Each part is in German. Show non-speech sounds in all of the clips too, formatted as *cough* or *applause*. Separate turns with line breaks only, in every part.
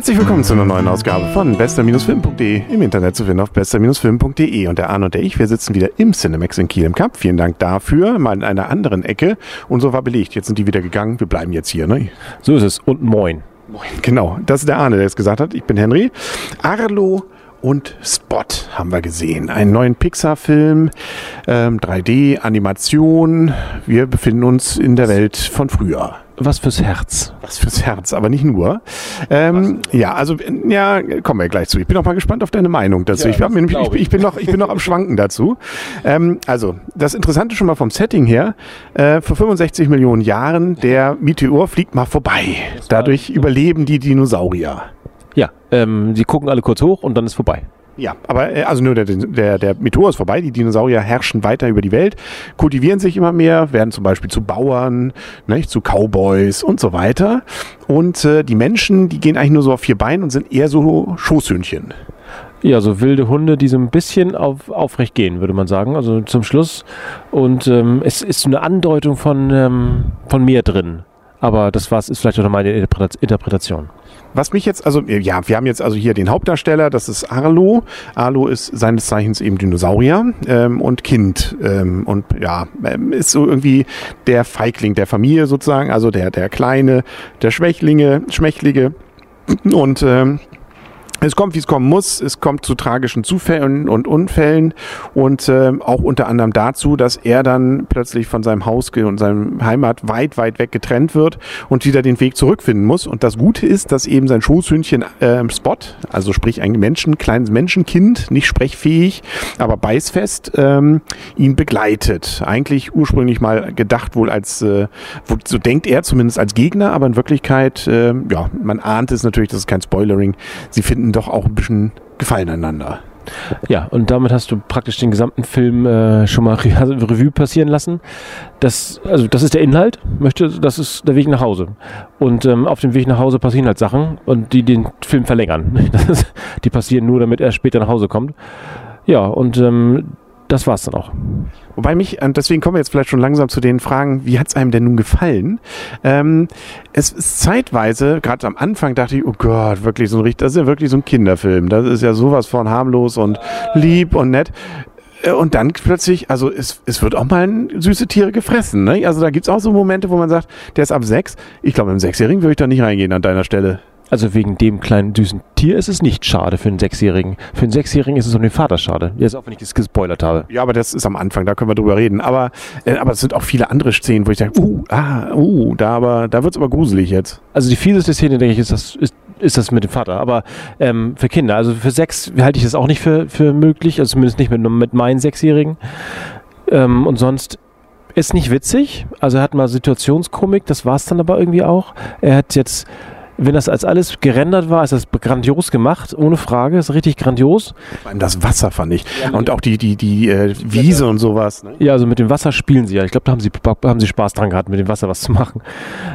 Herzlich willkommen zu einer neuen Ausgabe von bester-film.de im Internet zu finden auf bester-film.de und der Arne und der ich, wir sitzen wieder im Cinemax in Kiel im Cup. Vielen Dank dafür. Mal in einer anderen Ecke. Und so war belegt. Jetzt sind die wieder gegangen. Wir bleiben jetzt hier, ne?
So ist es. Und moin.
Moin. Genau. Das ist der Arne, der es gesagt hat. Ich bin Henry. Arlo und Spot haben wir gesehen. Einen neuen Pixar-Film, ähm, 3D-Animation. Wir befinden uns in der Welt von früher.
Was fürs Herz.
Was fürs Herz, aber nicht nur. Ähm, ja, also ja, kommen wir gleich zu. Ich bin auch mal gespannt auf deine Meinung dazu. Ja, ich, nämlich, ich, ich, bin noch, ich bin noch am Schwanken dazu. Ähm, also das Interessante schon mal vom Setting her: äh, Vor 65 Millionen Jahren der Meteor fliegt mal vorbei. Dadurch überleben die Dinosaurier.
Ja, ähm, sie gucken alle kurz hoch und dann ist vorbei.
Ja, aber äh, also nur der, der, der Meteor ist vorbei, die Dinosaurier herrschen weiter über die Welt, kultivieren sich immer mehr, werden zum Beispiel zu Bauern, ne, zu Cowboys und so weiter. Und äh, die Menschen, die gehen eigentlich nur so auf vier Beinen und sind eher so Schoßhündchen.
Ja, so wilde Hunde, die so ein bisschen auf, aufrecht gehen, würde man sagen. Also zum Schluss. Und ähm, es ist eine Andeutung von, ähm, von mir drin. Aber das war's, ist vielleicht auch meine Interpretation.
Was mich jetzt, also ja, wir haben jetzt also hier den Hauptdarsteller, das ist Arlo. Arlo ist seines Zeichens eben Dinosaurier ähm, und Kind ähm, und ja, ähm, ist so irgendwie der Feigling der Familie sozusagen, also der der kleine, der Schwächlinge, Schmächtige und ähm, es kommt, wie es kommen muss. Es kommt zu tragischen Zufällen und Unfällen und äh, auch unter anderem dazu, dass er dann plötzlich von seinem Haus und seinem Heimat weit, weit weg getrennt wird und wieder den Weg zurückfinden muss. Und das Gute ist, dass eben sein Schoßhündchen äh, Spot, also sprich ein Menschen, kleines Menschenkind, nicht sprechfähig, aber beißfest, ähm, ihn begleitet. Eigentlich ursprünglich mal gedacht wohl als, äh, so denkt er zumindest als Gegner, aber in Wirklichkeit, äh, ja, man ahnt es natürlich, das ist kein Spoilering. Sie finden doch auch ein bisschen Gefallen einander.
Ja, und damit hast du praktisch den gesamten Film äh, schon mal Revue passieren lassen. Das, also das ist der Inhalt, möchte, das ist der Weg nach Hause. Und ähm, auf dem Weg nach Hause passieren halt Sachen und die den Film verlängern. *laughs* Ist, die passieren nur, damit er später nach Hause kommt. Ja, und ähm, das war's dann auch.
Wobei mich, deswegen kommen wir jetzt vielleicht schon langsam zu den Fragen, wie hat es einem denn nun gefallen? Ähm, es ist zeitweise, gerade am Anfang dachte ich, oh Gott, wirklich so ein das ist ja wirklich so ein Kinderfilm. Das ist ja sowas von harmlos und lieb und nett. Äh, und dann plötzlich, also es, es wird auch mal süße Tiere gefressen. Ne? Also da gibt es auch so Momente, wo man sagt, der ist ab sechs. Ich glaube, im Sechsjährigen würde ich da nicht reingehen an deiner Stelle.
Also wegen dem kleinen süßen Tier ist es nicht schade für einen Sechsjährigen. Für einen Sechsjährigen ist es um den Vater schade. Jetzt auch, wenn ich das gespoilert habe.
Ja, aber das ist am Anfang, da können wir drüber reden. Aber, äh, aber es sind auch viele andere Szenen, wo ich sage, uh, ah, uh, da, aber, da wird es aber gruselig jetzt.
Also die fieseste Szene, denke ich, ist das, ist, ist das mit dem Vater. Aber ähm, für Kinder, also für sechs halte ich das auch nicht für, für möglich, also zumindest nicht mit, mit meinen Sechsjährigen. Ähm, und sonst ist nicht witzig. Also er hat mal Situationskomik, das war es dann aber irgendwie auch. Er hat jetzt wenn das als alles gerendert war, ist das grandios gemacht, ohne Frage. Ist richtig grandios.
Das Wasser fand ich. Und auch die, die, die äh, Wiese und sowas.
Ne? Ja, also mit dem Wasser spielen sie ja. Ich glaube, da haben sie, haben sie Spaß dran gehabt, mit dem Wasser was zu machen.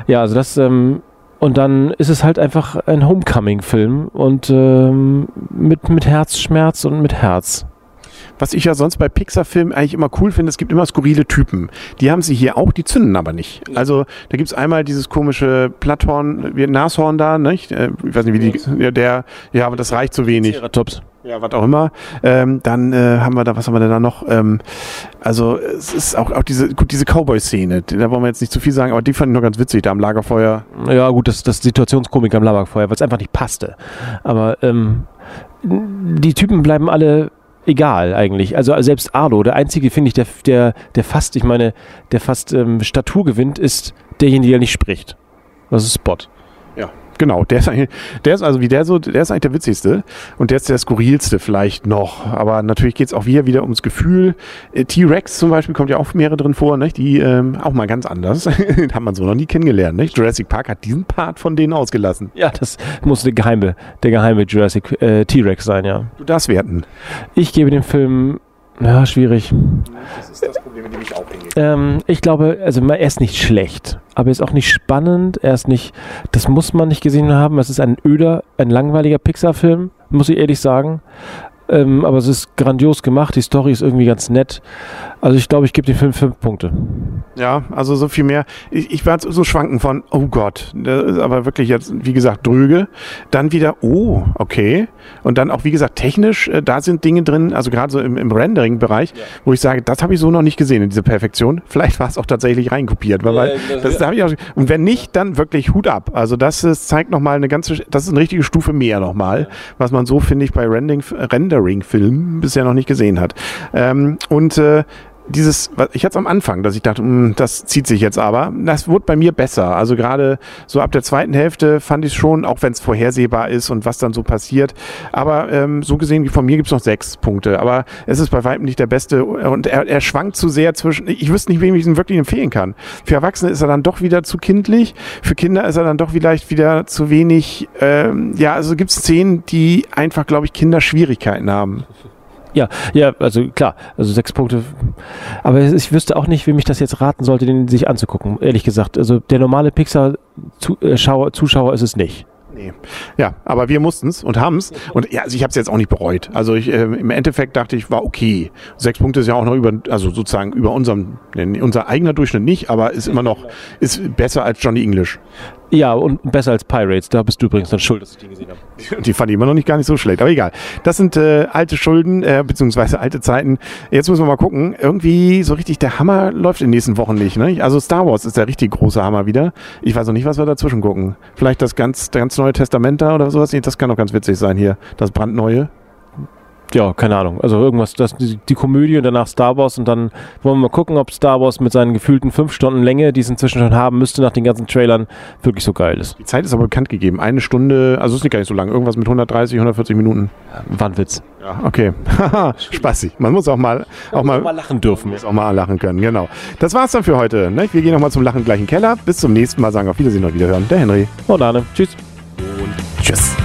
Ja, also das, ähm, und dann ist es halt einfach ein Homecoming-Film und ähm, mit, mit Herzschmerz und mit Herz
was ich ja sonst bei Pixar-Filmen eigentlich immer cool finde, es gibt immer skurrile Typen. Die haben sie hier auch, die zünden aber nicht. Also da gibt es einmal dieses komische Platthorn, wie Nashorn da, nicht? Äh, ich weiß nicht, wie die, ja, der, ja, aber das reicht zu wenig.
Triceratops.
Ja, was auch immer. Ähm, dann äh, haben wir da, was haben wir denn da noch? Ähm, also es ist auch, auch diese, gut, diese Cowboy-Szene, da wollen wir jetzt nicht zu viel sagen, aber die fand ich nur ganz witzig, da am Lagerfeuer.
Ja, gut, das, das Situationskomik am Lagerfeuer, weil es einfach nicht passte. Aber ähm, die Typen bleiben alle egal eigentlich. Also selbst Arlo, der einzige, finde ich, der, der, der fast, ich meine, der fast ähm, Statur gewinnt, ist derjenige, der nicht spricht. Das ist Spot.
Genau. Der ist, der ist also wie der so, der ist eigentlich der witzigste und der ist der skurrilste vielleicht noch. Aber natürlich geht es auch wieder, wieder ums Gefühl. Äh, T-Rex zum Beispiel kommt ja auch mehrere drin vor, nicht? die ähm, auch mal ganz anders. *laughs* Haben man so noch nie kennengelernt. Nicht? Jurassic Park hat diesen Part von denen ausgelassen.
Ja, das muss der geheime, der geheime Jurassic äh, T-Rex sein, ja.
Du darfst werten.
Ich gebe dem Film ja, schwierig. Das ist das Problem, mit dem ich auch hingehe. Ähm, ich glaube, also er ist nicht schlecht, aber er ist auch nicht spannend. Er ist nicht, das muss man nicht gesehen haben. Es ist ein öder, ein langweiliger Pixar-Film, muss ich ehrlich sagen. Ähm, aber es ist grandios gemacht. Die Story ist irgendwie ganz nett. Also ich glaube, ich gebe dem Film fünf Punkte.
Ja, also so viel mehr. Ich, ich war so schwanken von, oh Gott, das ist aber wirklich jetzt, wie gesagt, dröge. Dann wieder, oh, okay. Und dann auch, wie gesagt, technisch, äh, da sind Dinge drin, also gerade so im, im Rendering-Bereich, ja. wo ich sage, das habe ich so noch nicht gesehen in diese Perfektion. Vielleicht war es auch tatsächlich reinkopiert. Weil, ja, das, das, das ich auch, und wenn nicht, dann wirklich Hut ab. Also das ist, zeigt nochmal eine ganze, das ist eine richtige Stufe mehr nochmal, ja. was man so, finde ich, bei Rendering-Filmen bisher noch nicht gesehen hat. Ähm, und äh, dieses, ich hatte es am Anfang, dass ich dachte, mh, hm, das zieht sich jetzt aber. Das wurde bei mir besser. Also gerade so ab der zweiten Hälfte fand ich es schon, auch wenn es vorhersehbar ist und was dann so passiert. Aber ähm, so gesehen, von mir gibt es noch sechs Punkte. Aber es ist bei weitem nicht der beste und er, er schwankt zu sehr zwischen. Ich wüsste nicht, wem ich ihn wirklich empfehlen kann. Für Erwachsene ist er dann doch wieder zu kindlich. Für Kinder ist er dann doch vielleicht wieder zu wenig. Ähm, ja, also gibt es Szenen, die einfach, glaube ich, Kinder Schwierigkeiten haben.
Ja, ja, also klar, also sechs Punkte. Aber ich wüsste auch nicht, wem ich das jetzt raten sollte, den sich anzugucken, ehrlich gesagt. Also der normale Pixar-Zuschauer äh, ist es nicht.
Nee. Ja, aber wir mussten es und haben es. Und ja, also ich habe es jetzt auch nicht bereut. Also ich, äh, im Endeffekt dachte ich, war okay. Sechs Punkte ist ja auch noch über, also sozusagen über unserem, unser eigener Durchschnitt nicht, aber ist immer noch, ist besser als Johnny English.
Ja, und besser als Pirates. Da bist du übrigens dann schuld, dass ich die gesehen habe. *laughs*
Die fand ich immer noch nicht gar nicht so schlecht, aber egal. Das sind äh, alte Schulden, äh, beziehungsweise alte Zeiten. Jetzt müssen wir mal gucken. Irgendwie so richtig der Hammer läuft in den nächsten Wochen nicht. Ne? Also Star Wars ist der richtig große Hammer wieder. Ich weiß noch nicht, was wir dazwischen gucken. Vielleicht das ganz, ganz neue Testament da oder sowas. Das kann doch ganz witzig sein hier. Das brandneue
ja, keine Ahnung. Also irgendwas, das, die, die, Komödie und danach Star Wars und dann wollen wir mal gucken, ob Star Wars mit seinen gefühlten fünf Stunden Länge, die es inzwischen schon haben müsste, nach den ganzen Trailern, wirklich so geil ist.
Die Zeit ist aber bekannt gegeben. Eine Stunde, also ist nicht gar nicht so lang. Irgendwas mit 130, 140 Minuten.
War ein Witz.
Ja, okay. *laughs* Spaßig. Man muss auch mal, auch mal,
mal lachen dürfen.
Muss auch mal lachen können, genau. Das war's dann für heute. Ne? Wir gehen nochmal zum Lachen gleich in den Keller. Bis zum nächsten Mal. Sagen auf Wiedersehen und Wiederhören. Der Henry.
Und Arne. Tschüss.
Und tschüss.